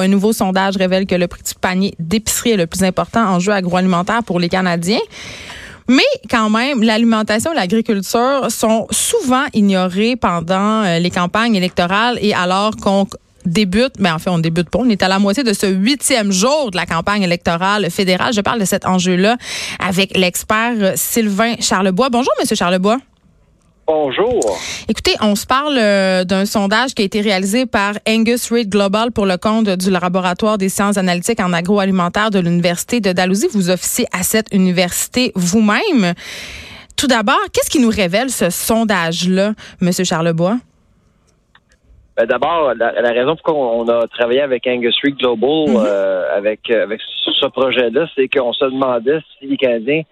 Un nouveau sondage révèle que le prix du panier d'épicerie est le plus important en jeu agroalimentaire pour les Canadiens. Mais quand même, l'alimentation et l'agriculture sont souvent ignorées pendant euh, les campagnes électorales et alors qu'on débute, mais en fait, on débute pas. On est à la moitié de ce huitième jour de la campagne électorale fédérale. Je parle de cet enjeu-là avec l'expert Sylvain Charlebois. Bonjour, Monsieur Charlebois. Bonjour. Écoutez, on se parle euh, d'un sondage qui a été réalisé par Angus Reid Global pour le compte du laboratoire des sciences analytiques en agroalimentaire de l'Université de Dalhousie. Vous officiez à cette université vous-même. Tout d'abord, qu'est-ce qui nous révèle ce sondage-là, Monsieur Charlebois? Ben D'abord, la, la, raison pour laquelle on a travaillé avec Angus Reid Global, mm -hmm. euh, avec, avec ce projet-là, c'est qu'on se demandait si les Canadiens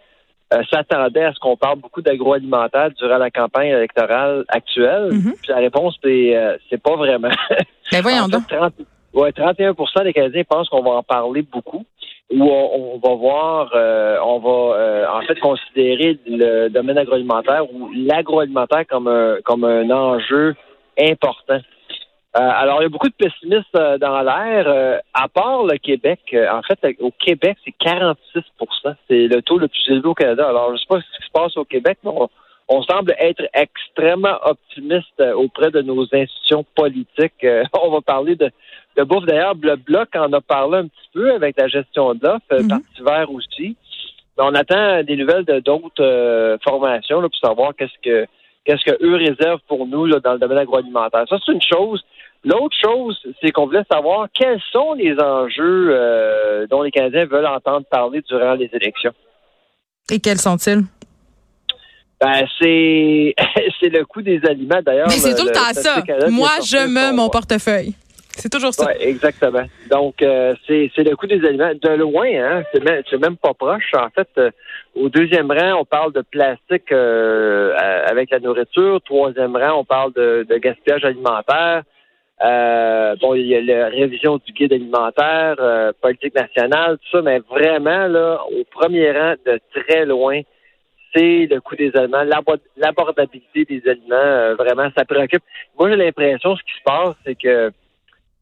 euh, s'attendait à ce qu'on parle beaucoup d'agroalimentaire durant la campagne électorale actuelle. Mm -hmm. Puis la réponse, c'est euh, c'est pas vraiment. Ben voyons donc. 30, ouais, 31 des Canadiens pensent qu'on va en parler beaucoup ou on, on va voir, euh, on va en fait considérer le domaine agroalimentaire ou l'agroalimentaire comme un, comme un enjeu important. Euh, alors, il y a beaucoup de pessimistes euh, dans l'air. Euh, à part le Québec, en fait, au Québec, c'est 46% C'est le taux le plus élevé au Canada. Alors, je ne sais pas ce qui se passe au Québec, mais on, on semble être extrêmement optimiste auprès de nos institutions politiques. on va parler de, de bouffe. D'ailleurs, le Bloc en a parlé un petit peu avec la gestion de l'offre, mm -hmm. Parti vert aussi. Mais on attend des nouvelles de d'autres formations là, pour savoir qu'est-ce que qu'est-ce que eux réservent pour nous là, dans le domaine agroalimentaire. Ça, c'est une chose. L'autre chose, c'est qu'on voulait savoir quels sont les enjeux euh, dont les Canadiens veulent entendre parler durant les élections. Et quels sont-ils? Ben, c'est c'est le coût des aliments, d'ailleurs. Mais c'est tout le, temps ça. Moi, je me mon portefeuille. C'est toujours ça. Oui, exactement. Donc, euh, c'est le coût des aliments. De loin, hein, c'est même, même pas proche. En fait, euh, au deuxième rang, on parle de plastique euh, avec la nourriture. Troisième rang, on parle de, de gaspillage alimentaire. Euh, bon, il y a la révision du guide alimentaire, euh, politique nationale, tout ça, mais vraiment, là, au premier rang, de très loin, c'est le coût des aliments, l'abordabilité des aliments, euh, vraiment, ça préoccupe. Moi, j'ai l'impression, ce qui se passe, c'est que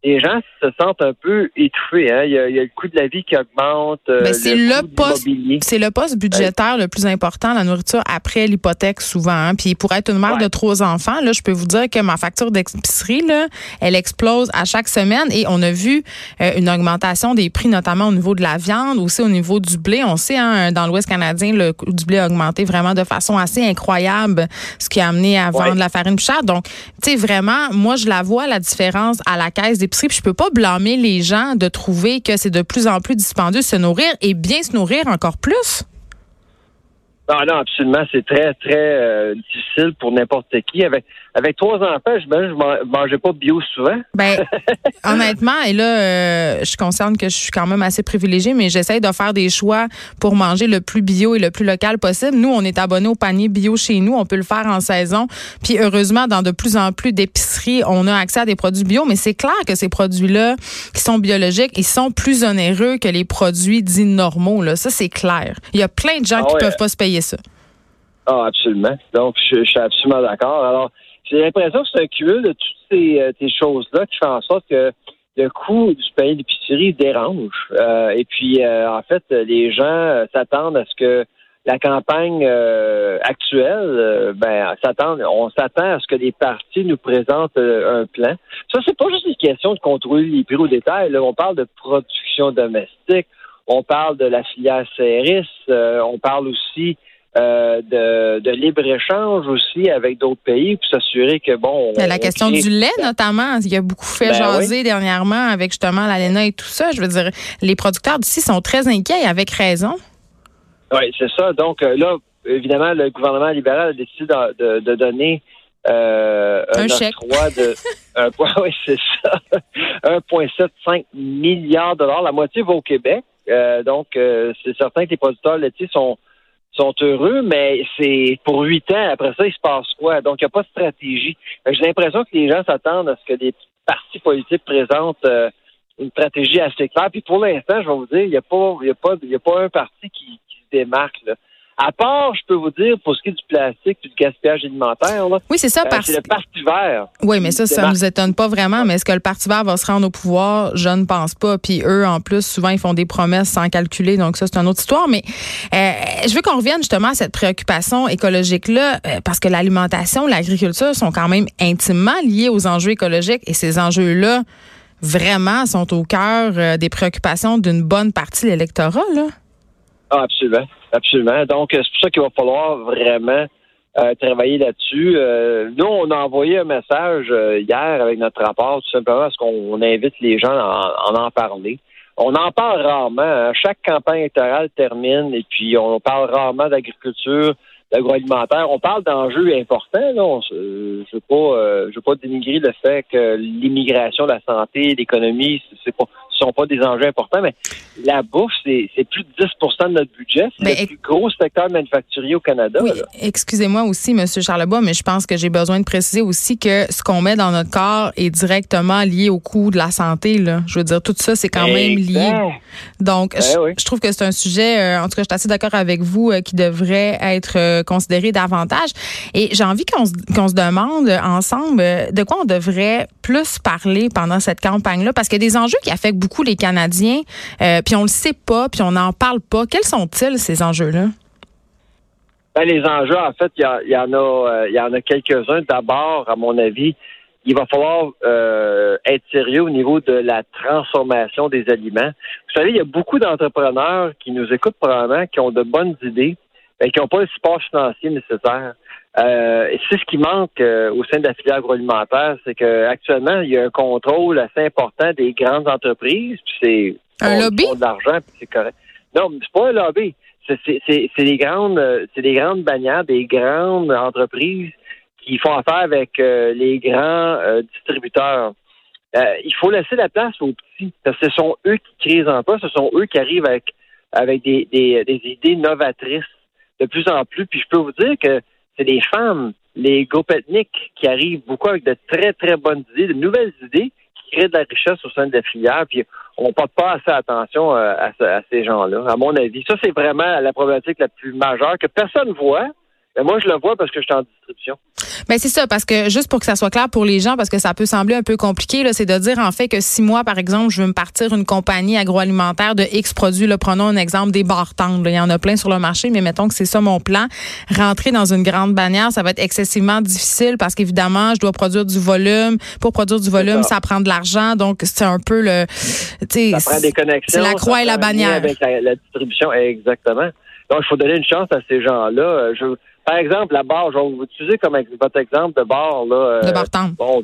les gens se sentent un peu étouffés. Hein? Il, y a, il y a le coût de la vie qui augmente. Ben c'est le, le poste, c'est le poste budgétaire ouais. le plus important, la nourriture après l'hypothèque souvent. Hein? Puis pour être une mère ouais. de trois enfants, là, je peux vous dire que ma facture d'épicerie là, elle explose à chaque semaine et on a vu euh, une augmentation des prix, notamment au niveau de la viande, aussi au niveau du blé. On sait, hein, dans l'Ouest canadien, le coût du blé a augmenté vraiment de façon assez incroyable, ce qui a amené à vendre ouais. la farine plus chère. Donc, tu sais, vraiment, moi, je la vois la différence à la caisse des puis je peux pas blâmer les gens de trouver que c'est de plus en plus dispendieux de se nourrir et bien se nourrir encore plus. Non, non, absolument. C'est très, très euh, difficile pour n'importe qui. Avec, avec trois enfants, je ne mangeais pas bio souvent. Ben, honnêtement, et là, euh, je concerne que je suis quand même assez privilégiée, mais j'essaie de faire des choix pour manger le plus bio et le plus local possible. Nous, on est abonnés au panier bio chez nous. On peut le faire en saison. Puis heureusement, dans de plus en plus d'épiceries, on a accès à des produits bio, mais c'est clair que ces produits-là, qui sont biologiques, ils sont plus onéreux que les produits dits normaux. Là. Ça, c'est clair. Il y a plein de gens ah qui ne ouais. peuvent pas se payer ça. Ah, absolument. Donc, je, suis absolument d'accord. Alors, j'ai l'impression que c'est un cumul de toutes ces, euh, choses-là qui fait en sorte que le coût du panier d'épicerie dérange. Euh, et puis, euh, en fait, les gens s'attendent à ce que la campagne actuelle, ben, on s'attend à ce que les partis nous présentent un plan. Ça, c'est pas juste une question de contrôler les prix au détail. Là. On parle de production domestique, on parle de la filière CRS, on parle aussi euh, de, de libre-échange aussi avec d'autres pays pour s'assurer que, bon... On, la question du lait, notamment, il y a beaucoup fait ben jaser oui. dernièrement avec justement l'ALENA et tout ça. Je veux dire, les producteurs d'ici sont très inquiets avec raison. Oui, c'est ça. Donc là, évidemment, le gouvernement libéral a décidé de, de, de donner euh, un, chèque. de un, oui, c'est ça, 1,75 milliard de dollars. La moitié va au Québec. Euh, donc, euh, c'est certain que les producteurs laitiers sont sont heureux, mais c'est pour huit ans. Après ça, il se passe quoi? Donc, il n'y a pas de stratégie. J'ai l'impression que les gens s'attendent à ce que des partis politiques présentent euh, une stratégie assez claire. Puis pour l'instant, je vais vous dire, il n'y a pas, a pas, a pas un parti qui, qui se démarque. Là. À part, je peux vous dire, pour ce qui est du plastique et du gaspillage alimentaire, là, oui, c'est ça, euh, parce... c'est le Parti vert. Oui, mais ça, ça ne nous étonne pas vraiment. Mais est-ce que le Parti vert va se rendre au pouvoir? Je ne pense pas. Puis eux, en plus, souvent, ils font des promesses sans calculer. Donc ça, c'est une autre histoire. Mais euh, je veux qu'on revienne justement à cette préoccupation écologique-là, euh, parce que l'alimentation, l'agriculture sont quand même intimement liés aux enjeux écologiques. Et ces enjeux-là, vraiment, sont au cœur euh, des préoccupations d'une bonne partie de l'électorat, là. Ah, absolument. Absolument. Donc, c'est pour ça qu'il va falloir vraiment euh, travailler là-dessus. Euh, nous, on a envoyé un message euh, hier avec notre rapport, tout simplement parce qu'on invite les gens à en, en parler. On en parle rarement. Hein. Chaque campagne électorale termine et puis on parle rarement d'agriculture, d'agroalimentaire. On parle d'enjeux importants. Là. je ne veux pas, je veux pas dénigrer le fait que l'immigration, la santé, l'économie, c'est pas sont pas des enjeux importants, mais la bouffe, c'est plus de 10 de notre budget. C'est le plus gros secteur manufacturier au Canada. Oui, excusez-moi aussi, M. Charlebois, mais je pense que j'ai besoin de préciser aussi que ce qu'on met dans notre corps est directement lié au coût de la santé. Là. Je veux dire, tout ça, c'est quand même lié. Donc, ben je, trouve que c'est un sujet, euh, en tout cas, je suis assez d'accord avec vous, euh, qui devrait être euh, considéré davantage. Et j'ai envie qu'on se, se demande ensemble de quoi on devrait plus parler pendant cette campagne-là, parce qu'il y a des enjeux qui affectent beaucoup beaucoup les Canadiens, euh, puis on le sait pas, puis on n'en parle pas. Quels sont-ils, ces enjeux-là? Ben, les enjeux, en fait, il y, en a, euh, il y en a quelques-uns. D'abord, à mon avis, il va falloir euh, être sérieux au niveau de la transformation des aliments. Vous savez, il y a beaucoup d'entrepreneurs qui nous écoutent probablement, qui ont de bonnes idées, mais qui n'ont pas le support financier nécessaire. Euh, c'est ce qui manque euh, au sein de la filière agroalimentaire, c'est qu'actuellement, il y a un contrôle assez important des grandes entreprises, c'est un lobby? de l'argent, c'est correct. Non, c'est pas un lobby. C'est des grandes, c'est des grandes bannières, des grandes entreprises qui font affaire avec euh, les grands distributeurs. il faut laisser la place aux petits, parce que ce sont eux qui créent les emplois, ce sont eux qui arrivent avec avec des, des, des idées novatrices de plus en plus. Puis je peux vous dire que c'est des femmes, les groupes ethniques qui arrivent beaucoup avec de très, très bonnes idées, de nouvelles idées qui créent de la richesse au sein de la. Puis on ne porte pas assez attention euh, à, à ces gens-là, à mon avis. Ça, c'est vraiment la problématique la plus majeure que personne voit. Mais moi, je le vois parce que je suis en distribution. Ben c'est ça, parce que juste pour que ça soit clair pour les gens, parce que ça peut sembler un peu compliqué, c'est de dire en fait que si moi, par exemple, je veux me partir une compagnie agroalimentaire de X produits, là, prenons un exemple des barres tendres. Il y en a plein sur le marché, mais mettons que c'est ça mon plan. Rentrer dans une grande bannière, ça va être excessivement difficile parce qu'évidemment, je dois produire du volume. Pour produire du volume, ça. prend de l'argent. Donc, c'est un peu le. Ça prend des connexions. C'est la croix et la bannière. Avec la, distribution, exactement. Donc, il faut donner une chance à ces gens-là. Je, par exemple, la barre, je vais vous utiliser comme votre exemple de barre. Là, de barre tendre. Bon,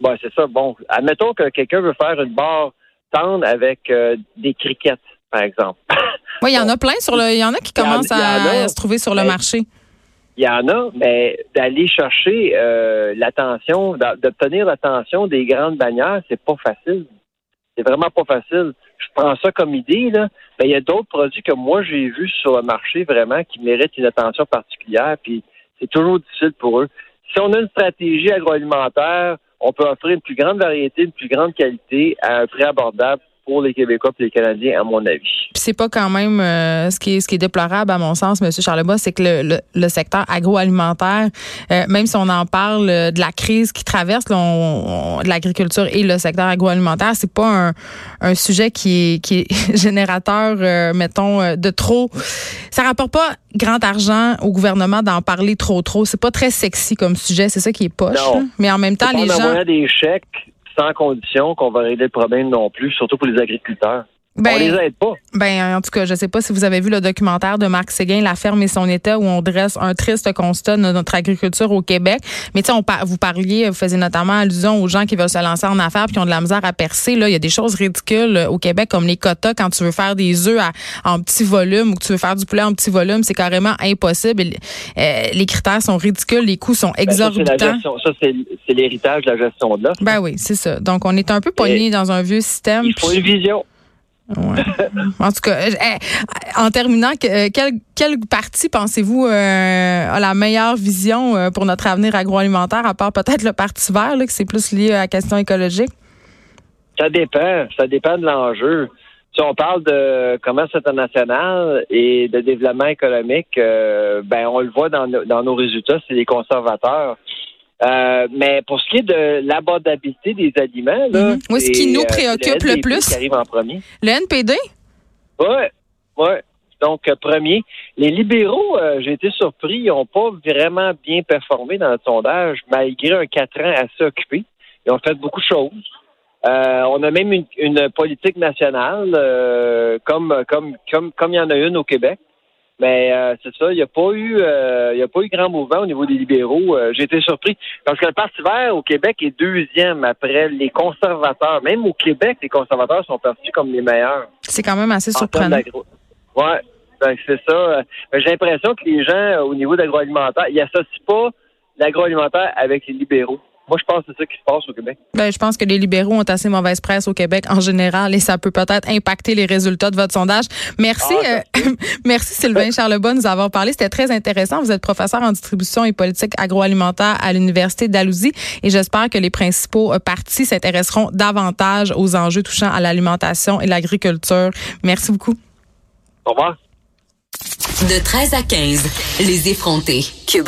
bon c'est ça. Bon, admettons que quelqu'un veut faire une barre tendre avec euh, des criquettes, par exemple. Oui, il y en a plein sur le. Il y en a qui commencent à, se trouver sur le marché. Il y en a, mais d'aller chercher euh, l'attention, d'obtenir l'attention des grandes bannières, c'est pas facile. C'est vraiment pas facile. Je prends ça comme idée, là. Mais il y a d'autres produits que moi j'ai vus sur le marché vraiment qui méritent une attention particulière, puis c'est toujours difficile pour eux. Si on a une stratégie agroalimentaire, on peut offrir une plus grande variété, une plus grande qualité à un prix abordable pour les Québécois et les Canadiens, à mon avis. Puis c'est pas quand même euh, ce qui est ce qui est déplorable à mon sens, M. Charlebois, c'est que le, le, secteur agroalimentaire, euh, même si on en parle euh, de la crise qui traverse de l'agriculture et le secteur agroalimentaire, c'est pas un, un, sujet qui est, qui est générateur, mettons, de trop. Ça rapporte pas grand argent au gouvernement d'en parler trop trop. C'est pas très sexy comme sujet, c'est ça qui est poche. Mais en même temps, les gens. des chèques sans condition qu'on va régler le problème non plus, surtout pour les agriculteurs. Ben, on les aide pas. Ben, en tout cas, je sais pas si vous avez vu le documentaire de Marc Séguin, La ferme et son état, où on dresse un triste constat de notre agriculture au Québec. Mais tu sais, vous parliez, vous faisiez notamment allusion aux gens qui veulent se lancer en affaires puis qui ont de la misère à percer. Là, il y a des choses ridicules euh, au Québec, comme les quotas quand tu veux faire des œufs en petit volume ou que tu veux faire du poulet en petit volume, c'est carrément impossible. Euh, les critères sont ridicules, les coûts sont exorbitants. Ben, ça, c'est l'héritage de la gestion de l'offre. Ben oui, c'est ça. Donc, on est un peu pogné dans un vieux système. Il faut une vision. en tout cas, euh, en terminant, euh, quel, quel parti pensez-vous euh, a la meilleure vision pour notre avenir agroalimentaire, à part peut-être le Parti vert, là, que c'est plus lié à la question écologique? Ça dépend. Ça dépend de l'enjeu. Si on parle de commerce international et de développement économique, ben on le voit dans, dans nos résultats, c'est les conservateurs. Euh, mais pour ce qui est de l'abordabilité des aliments, là, mhm. ce qui nous euh, préoccupe le, plus, qui arrive en premier. Le NPD. Oui, oui. Donc, euh, premier. Les libéraux, j'ai été surpris, ils n'ont pas vraiment bien performé dans le sondage, malgré un quatre ans assez occupé. Ils ont fait beaucoup de choses. on a même une, une politique nationale, comme comme comme comme il y en a une au Québec. Mais euh, c'est ça, il n'y a pas eu euh, il a pas eu grand mouvement au niveau des libéraux. Euh, j'ai été surpris. Parce que le Parti vert au Québec est deuxième après les conservateurs. Même au Québec, les conservateurs sont perçus comme les meilleurs. C'est quand même assez surprenant. Ouais. Ben, c'est ça. J'ai l'impression que les gens, au niveau de l'agroalimentaire, ils n'associent pas l'agroalimentaire avec les libéraux. Moi, je pense que c'est ça qui se passe au Québec. Ben, je pense que les libéraux ont assez mauvaise presse au Québec en général et ça peut peut-être impacter les résultats de votre sondage. Merci, ah, euh, merci Sylvain Charlebois de nous avoir parlé. C'était très intéressant. Vous êtes professeur en distribution et politique agroalimentaire à l'Université d'Alousie et j'espère que les principaux euh, partis s'intéresseront davantage aux enjeux touchant à l'alimentation et l'agriculture. Merci beaucoup. Au revoir. De 13 à 15, les effrontés. Cube